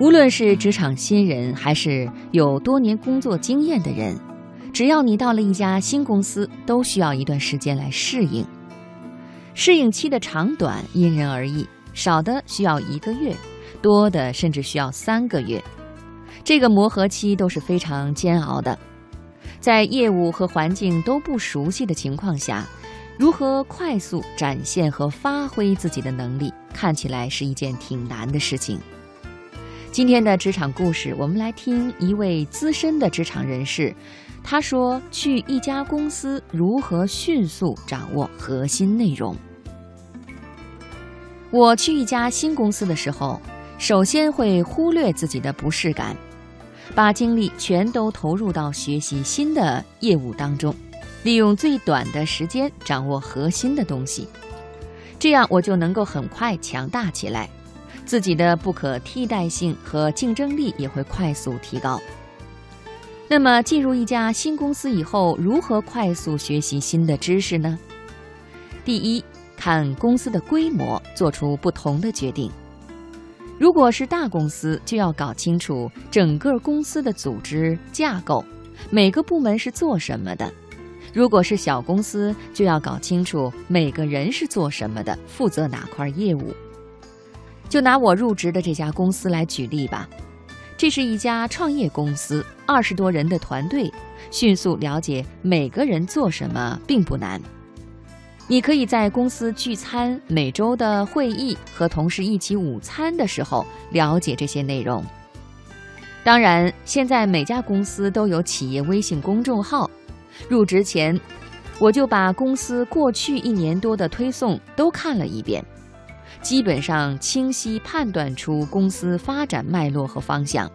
无论是职场新人，还是有多年工作经验的人，只要你到了一家新公司，都需要一段时间来适应。适应期的长短因人而异，少的需要一个月，多的甚至需要三个月。这个磨合期都是非常煎熬的。在业务和环境都不熟悉的情况下，如何快速展现和发挥自己的能力，看起来是一件挺难的事情。今天的职场故事，我们来听一位资深的职场人士，他说去一家公司如何迅速掌握核心内容。我去一家新公司的时候，首先会忽略自己的不适感，把精力全都投入到学习新的业务当中，利用最短的时间掌握核心的东西，这样我就能够很快强大起来。自己的不可替代性和竞争力也会快速提高。那么，进入一家新公司以后，如何快速学习新的知识呢？第一，看公司的规模，做出不同的决定。如果是大公司，就要搞清楚整个公司的组织架构，每个部门是做什么的；如果是小公司，就要搞清楚每个人是做什么的，负责哪块业务。就拿我入职的这家公司来举例吧，这是一家创业公司，二十多人的团队，迅速了解每个人做什么并不难。你可以在公司聚餐、每周的会议和同事一起午餐的时候了解这些内容。当然，现在每家公司都有企业微信公众号。入职前，我就把公司过去一年多的推送都看了一遍。基本上清晰判断出公司发展脉络和方向。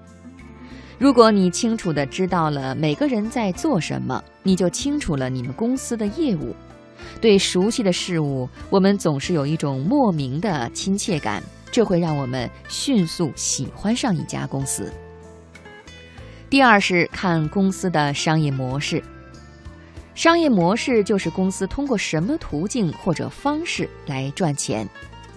如果你清楚地知道了每个人在做什么，你就清楚了你们公司的业务。对熟悉的事物，我们总是有一种莫名的亲切感，这会让我们迅速喜欢上一家公司。第二是看公司的商业模式。商业模式就是公司通过什么途径或者方式来赚钱。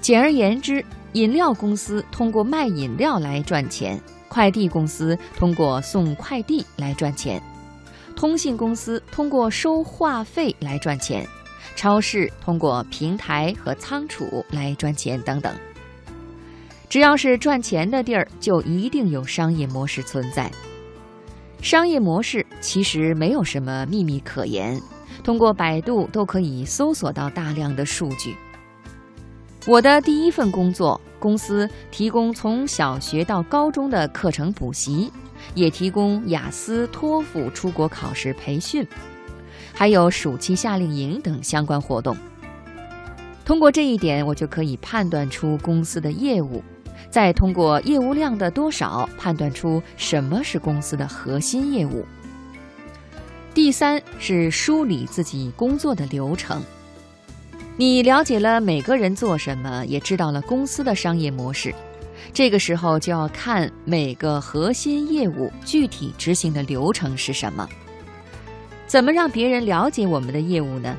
简而言之，饮料公司通过卖饮料来赚钱，快递公司通过送快递来赚钱，通信公司通过收话费来赚钱，超市通过平台和仓储来赚钱等等。只要是赚钱的地儿，就一定有商业模式存在。商业模式其实没有什么秘密可言，通过百度都可以搜索到大量的数据。我的第一份工作，公司提供从小学到高中的课程补习，也提供雅思、托福出国考试培训，还有暑期夏令营等相关活动。通过这一点，我就可以判断出公司的业务，再通过业务量的多少判断出什么是公司的核心业务。第三是梳理自己工作的流程。你了解了每个人做什么，也知道了公司的商业模式，这个时候就要看每个核心业务具体执行的流程是什么。怎么让别人了解我们的业务呢？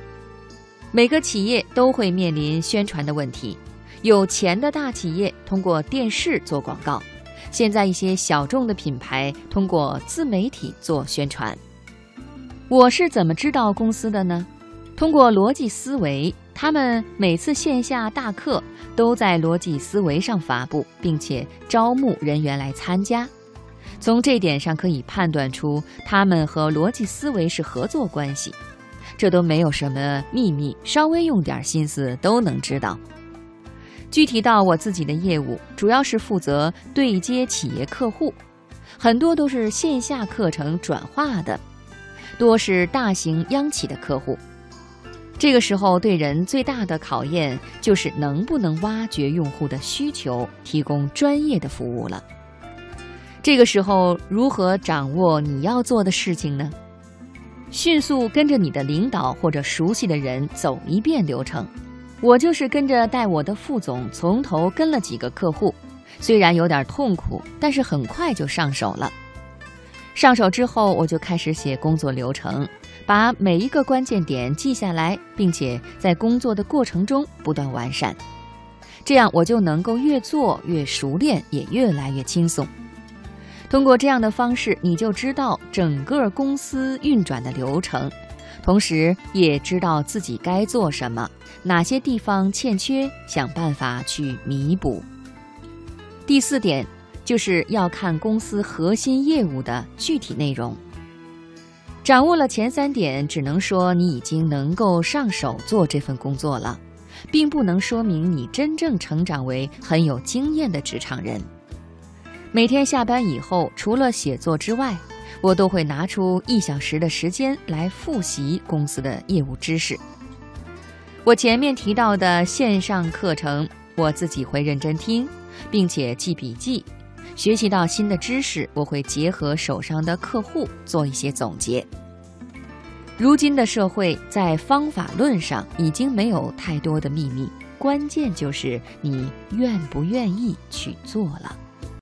每个企业都会面临宣传的问题，有钱的大企业通过电视做广告，现在一些小众的品牌通过自媒体做宣传。我是怎么知道公司的呢？通过逻辑思维。他们每次线下大课都在逻辑思维上发布，并且招募人员来参加。从这点上可以判断出，他们和逻辑思维是合作关系。这都没有什么秘密，稍微用点心思都能知道。具体到我自己的业务，主要是负责对接企业客户，很多都是线下课程转化的，多是大型央企的客户。这个时候，对人最大的考验就是能不能挖掘用户的需求，提供专业的服务了。这个时候，如何掌握你要做的事情呢？迅速跟着你的领导或者熟悉的人走一遍流程。我就是跟着带我的副总从头跟了几个客户，虽然有点痛苦，但是很快就上手了。上手之后，我就开始写工作流程。把每一个关键点记下来，并且在工作的过程中不断完善，这样我就能够越做越熟练，也越来越轻松。通过这样的方式，你就知道整个公司运转的流程，同时也知道自己该做什么，哪些地方欠缺，想办法去弥补。第四点就是要看公司核心业务的具体内容。掌握了前三点，只能说你已经能够上手做这份工作了，并不能说明你真正成长为很有经验的职场人。每天下班以后，除了写作之外，我都会拿出一小时的时间来复习公司的业务知识。我前面提到的线上课程，我自己会认真听，并且记笔记。学习到新的知识，我会结合手上的客户做一些总结。如今的社会在方法论上已经没有太多的秘密，关键就是你愿不愿意去做了。